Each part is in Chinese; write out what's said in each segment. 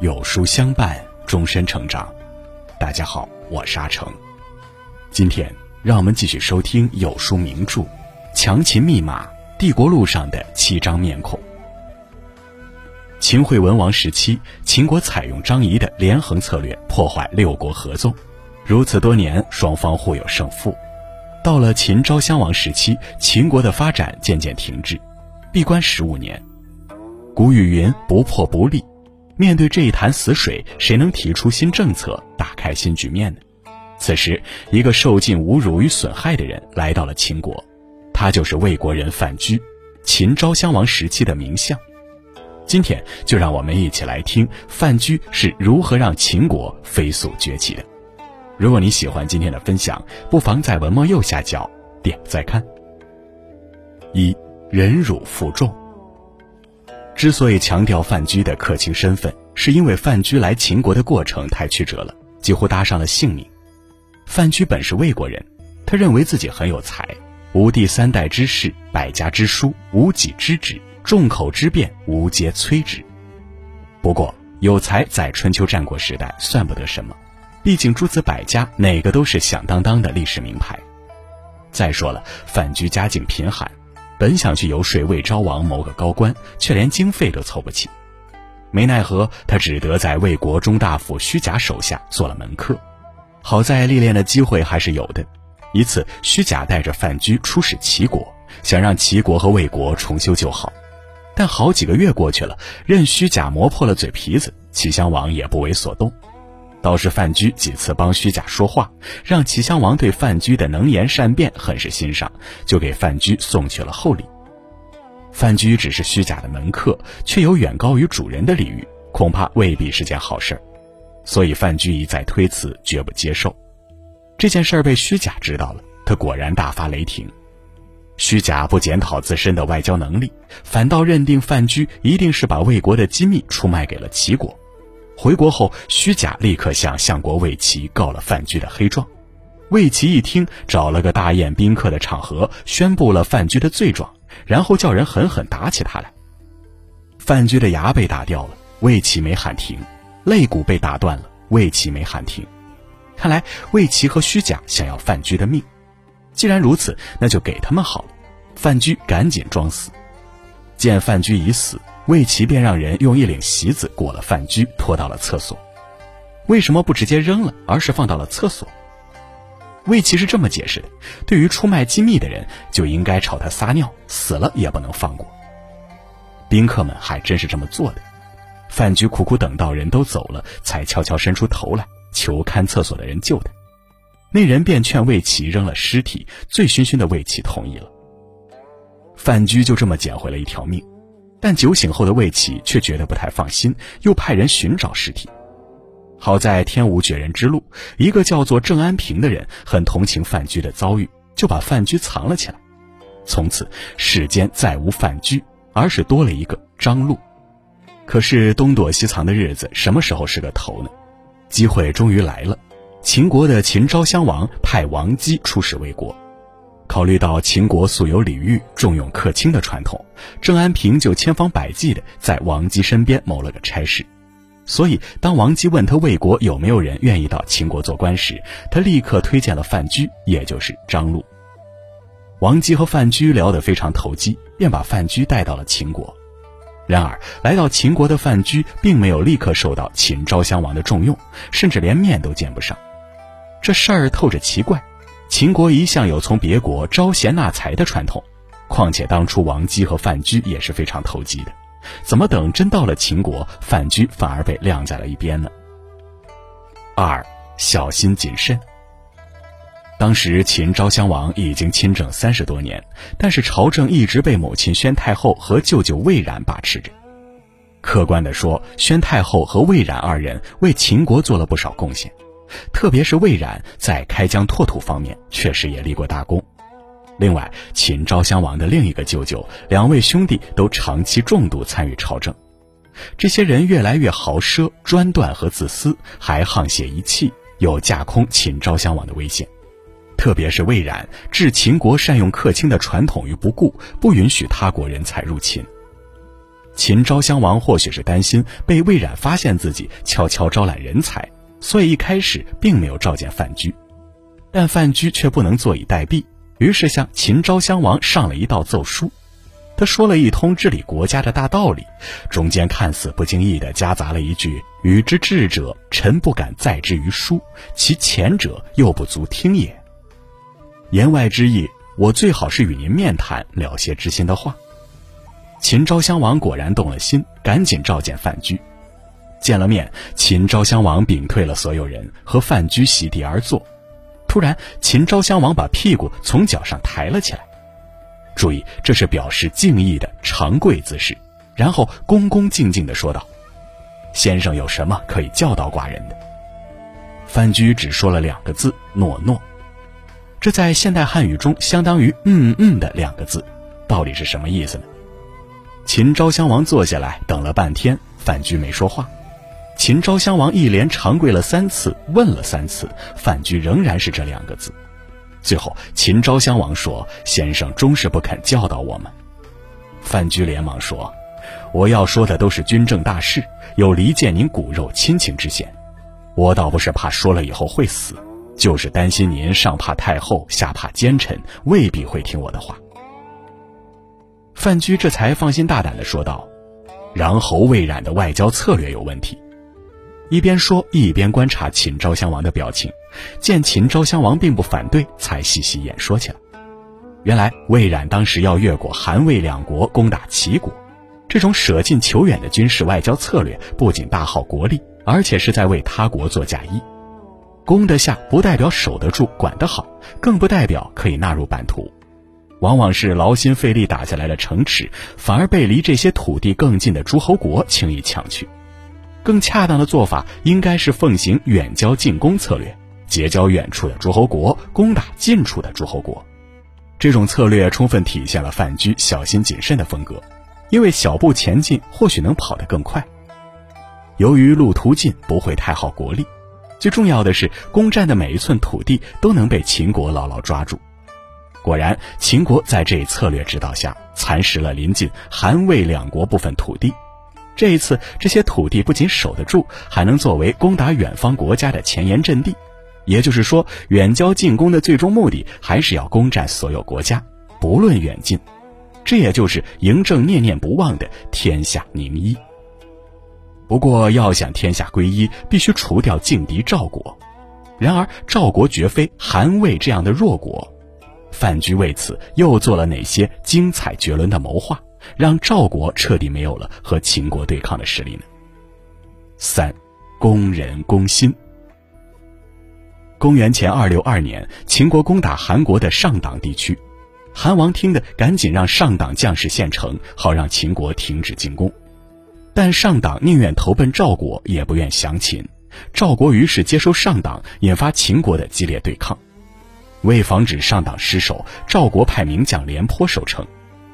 有书相伴，终身成长。大家好，我是阿成。今天让我们继续收听有书名著《强秦密码：帝国路上的七张面孔》。秦惠文王时期，秦国采用张仪的连横策略，破坏六国合纵。如此多年，双方互有胜负。到了秦昭襄王时期，秦国的发展渐渐停滞，闭关十五年。古语云：“不破不立。”面对这一潭死水，谁能提出新政策，打开新局面呢？此时，一个受尽侮辱与损害的人来到了秦国，他就是魏国人范雎，秦昭襄王时期的名相。今天就让我们一起来听范雎是如何让秦国飞速崛起的。如果你喜欢今天的分享，不妨在文末右下角点再看。一忍辱负重。之所以强调范雎的客卿身份，是因为范雎来秦国的过程太曲折了，几乎搭上了性命。范雎本是魏国人，他认为自己很有才，吾第三代之士，百家之书，无己之职。众口之辩，无皆摧之。不过，有才在春秋战国时代算不得什么，毕竟诸子百家哪个都是响当当的历史名牌。再说了，范雎家境贫寒，本想去游说魏昭王谋个高官，却连经费都凑不起。没奈何，他只得在魏国中大夫虚假手下做了门客。好在历练的机会还是有的。一次，虚假带着范雎出使齐国，想让齐国和魏国重修旧好。但好几个月过去了，任虚假磨破了嘴皮子，齐襄王也不为所动。倒是范雎几次帮虚假说话，让齐襄王对范雎的能言善辩很是欣赏，就给范雎送去了厚礼。范雎只是虚假的门客，却有远高于主人的礼遇，恐怕未必是件好事所以范雎一再推辞，绝不接受。这件事儿被虚假知道了，他果然大发雷霆。虚假不检讨自身的外交能力，反倒认定范雎一定是把魏国的机密出卖给了齐国。回国后，虚假立刻向相国魏齐告了范雎的黑状。魏齐一听，找了个大宴宾客的场合，宣布了范雎的罪状，然后叫人狠狠打起他来。范雎的牙被打掉了，魏齐没喊停；肋骨被打断了，魏齐没喊停。看来魏齐和虚假想要范雎的命。既然如此，那就给他们好了。范雎赶紧装死，见范雎已死，魏齐便让人用一领席子裹了范雎，拖到了厕所。为什么不直接扔了，而是放到了厕所？魏齐是这么解释的：对于出卖机密的人，就应该朝他撒尿，死了也不能放过。宾客们还真是这么做的。范雎苦苦等到人都走了，才悄悄伸出头来，求看厕所的人救他。那人便劝魏齐扔了尸体，醉醺醺的魏齐同意了。范雎就这么捡回了一条命，但酒醒后的魏齐却觉得不太放心，又派人寻找尸体。好在天无绝人之路，一个叫做郑安平的人很同情范雎的遭遇，就把范雎藏了起来。从此世间再无范雎，而是多了一个张禄。可是东躲西藏的日子什么时候是个头呢？机会终于来了。秦国的秦昭襄王派王姬出使魏国，考虑到秦国素有礼遇、重用客卿的传统，郑安平就千方百计的在王姬身边谋了个差事。所以，当王姬问他魏国有没有人愿意到秦国做官时，他立刻推荐了范雎，也就是张禄。王姬和范雎聊得非常投机，便把范雎带到了秦国。然而，来到秦国的范雎并没有立刻受到秦昭襄王的重用，甚至连面都见不上。这事儿透着奇怪，秦国一向有从别国招贤纳才的传统，况且当初王姬和范雎也是非常投机的，怎么等真到了秦国，范雎反而被晾在了一边呢？二小心谨慎。当时秦昭襄王已经亲政三十多年，但是朝政一直被母亲宣太后和舅舅魏冉把持着。客观的说，宣太后和魏冉二人为秦国做了不少贡献。特别是魏冉在开疆拓土方面确实也立过大功。另外，秦昭襄王的另一个舅舅，两位兄弟都长期重度参与朝政。这些人越来越豪奢、专断和自私，还沆瀣一气，有架空秦昭襄王的危险。特别是魏冉置秦国善用客卿的传统于不顾，不允许他国人才入秦。秦昭襄王或许是担心被魏冉发现自己悄悄招揽人才，所以一开始并没有召见范雎。但范雎却不能坐以待毙，于是向秦昭襄王上了一道奏书。他说了一通治理国家的大道理，中间看似不经意地夹杂了一句：“与之智者，臣不敢载之于书；其前者，又不足听也。”言外之意，我最好是与您面谈，了些知心的话。秦昭襄王果然动了心，赶紧召见范雎。见了面，秦昭襄王屏退了所有人，和范雎席地而坐。突然，秦昭襄王把屁股从脚上抬了起来。注意，这是表示敬意的长跪姿势，然后恭恭敬敬地说道：“先生有什么可以教导寡人的？”范雎只说了两个字：“诺诺。”这在现代汉语中相当于“嗯嗯”的两个字，到底是什么意思呢？秦昭襄王坐下来等了半天，范雎没说话。秦昭襄王一连长跪了三次，问了三次，范雎仍然是这两个字。最后，秦昭襄王说：“先生终是不肯教导我们。”范雎连忙说：“我要说的都是军政大事，有离间您骨肉亲情之嫌。我倒不是怕说了以后会死，就是担心您上怕太后，下怕奸臣，未必会听我的话。”范雎这才放心大胆地说道：“穰侯魏冉的外交策略有问题。”一边说，一边观察秦昭襄王的表情，见秦昭襄王并不反对，才细细演说起来。原来魏冉当时要越过韩魏两国攻打齐国，这种舍近求远的军事外交策略，不仅大耗国力，而且是在为他国做嫁衣。攻得下不代表守得住、管得好，更不代表可以纳入版图。往往是劳心费力打下来的城池，反而被离这些土地更近的诸侯国轻易抢去。更恰当的做法应该是奉行远交近攻策略，结交远处的诸侯国，攻打近处的诸侯国。这种策略充分体现了范雎小心谨慎的风格，因为小步前进或许能跑得更快。由于路途近，不会太耗国力，最重要的是攻占的每一寸土地都能被秦国牢牢抓住。果然，秦国在这一策略指导下，蚕食了临近韩魏两国部分土地。这一次，这些土地不仅守得住，还能作为攻打远方国家的前沿阵地。也就是说，远交近攻的最终目的还是要攻占所有国家，不论远近。这也就是嬴政念念不忘的天下宁一。不过，要想天下归一，必须除掉劲敌赵国。然而，赵国绝非韩魏这样的弱国。范雎为此又做了哪些精彩绝伦的谋划？让赵国彻底没有了和秦国对抗的实力呢？三，攻人攻心。公元前二六二年，秦国攻打韩国的上党地区，韩王听得赶紧让上党将士献城，好让秦国停止进攻。但上党宁愿投奔赵国，也不愿降秦。赵国于是接收上党，引发秦国的激烈对抗。为防止上党失守，赵国派名将廉颇守城。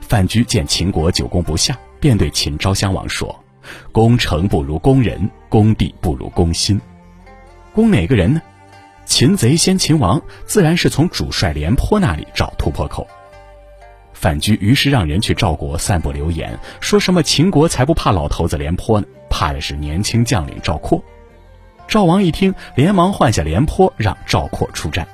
范雎见秦国久攻不下，便对秦昭襄王说：“攻城不如攻人，攻地不如攻心。攻哪个人呢？擒贼先擒王，自然是从主帅廉颇那里找突破口。”范雎于是让人去赵国散布流言，说什么秦国才不怕老头子廉颇呢，怕的是年轻将领赵括。赵王一听，连忙换下廉颇，让赵括出战。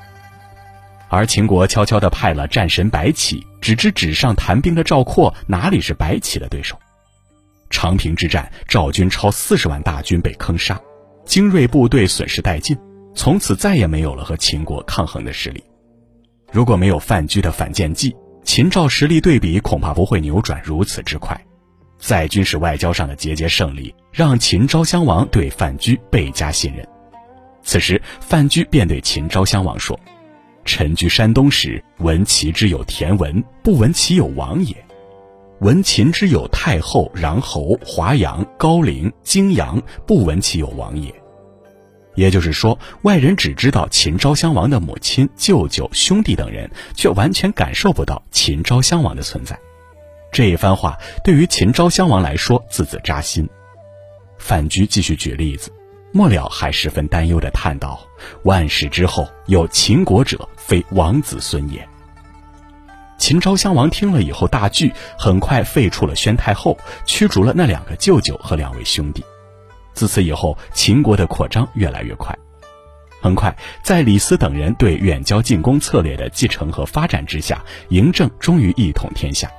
而秦国悄悄地派了战神白起，只知纸上谈兵的赵括哪里是白起的对手？长平之战，赵军超四十万大军被坑杀，精锐部队损失殆尽，从此再也没有了和秦国抗衡的实力。如果没有范雎的反间计，秦赵实力对比恐怕不会扭转如此之快。在军事外交上的节节胜利，让秦昭襄王对范雎倍加信任。此时，范雎便对秦昭襄王说。臣居山东时，闻其之有田文，不闻其有王也；闻秦之有太后、穰侯、华阳、高陵、泾阳，不闻其有王也。也就是说，外人只知道秦昭襄王的母亲、舅舅、兄弟等人，却完全感受不到秦昭襄王的存在。这一番话对于秦昭襄王来说，字字扎心。范雎继续举例子。末了还十分担忧地叹道：“万世之后有秦国者，非王子孙也。”秦昭襄王听了以后大惧，很快废黜了宣太后，驱逐了那两个舅舅和两位兄弟。自此以后，秦国的扩张越来越快。很快，在李斯等人对远交近攻策略的继承和发展之下，嬴政终于一统天下。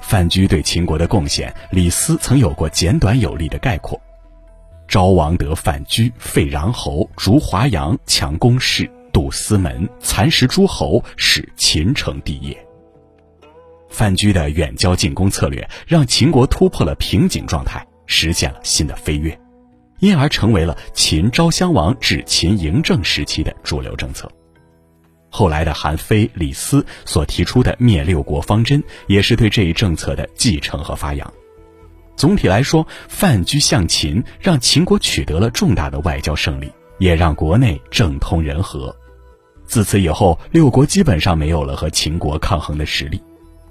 范雎对秦国的贡献，李斯曾有过简短有力的概括：昭王得范雎，废穰侯，逐华阳，强攻室。堵司门，蚕食诸侯，使秦成帝业。范雎的远交近攻策略，让秦国突破了瓶颈状态，实现了新的飞跃，因而成为了秦昭襄王至秦嬴政时期的主流政策。后来的韩非、李斯所提出的灭六国方针，也是对这一政策的继承和发扬。总体来说，范雎向秦，让秦国取得了重大的外交胜利，也让国内政通人和。自此以后，六国基本上没有了和秦国抗衡的实力。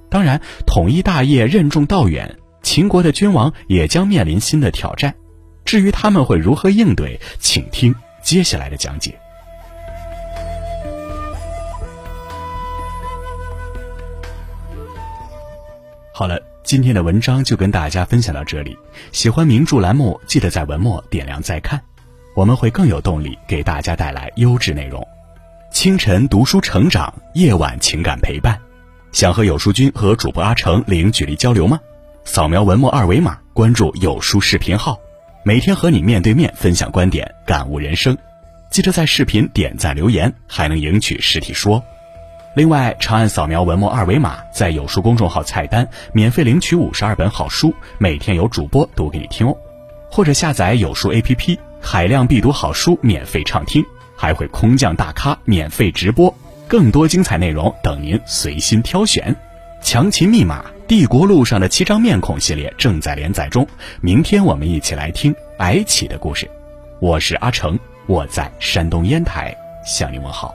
当然，统一大业任重道远，秦国的君王也将面临新的挑战。至于他们会如何应对，请听接下来的讲解。好了，今天的文章就跟大家分享到这里。喜欢名著栏目，记得在文末点亮再看，我们会更有动力给大家带来优质内容。清晨读书成长，夜晚情感陪伴。想和有书君和主播阿成零距离交流吗？扫描文末二维码，关注有书视频号，每天和你面对面分享观点，感悟人生。记得在视频点赞留言，还能赢取实体书。另外，长按扫描文末二维码，在有书公众号菜单免费领取五十二本好书，每天有主播读给你听哦。或者下载有书 APP，海量必读好书免费畅听。还会空降大咖免费直播，更多精彩内容等您随心挑选。强秦密码帝国路上的七张面孔系列正在连载中，明天我们一起来听白起的故事。我是阿成，我在山东烟台向您问好。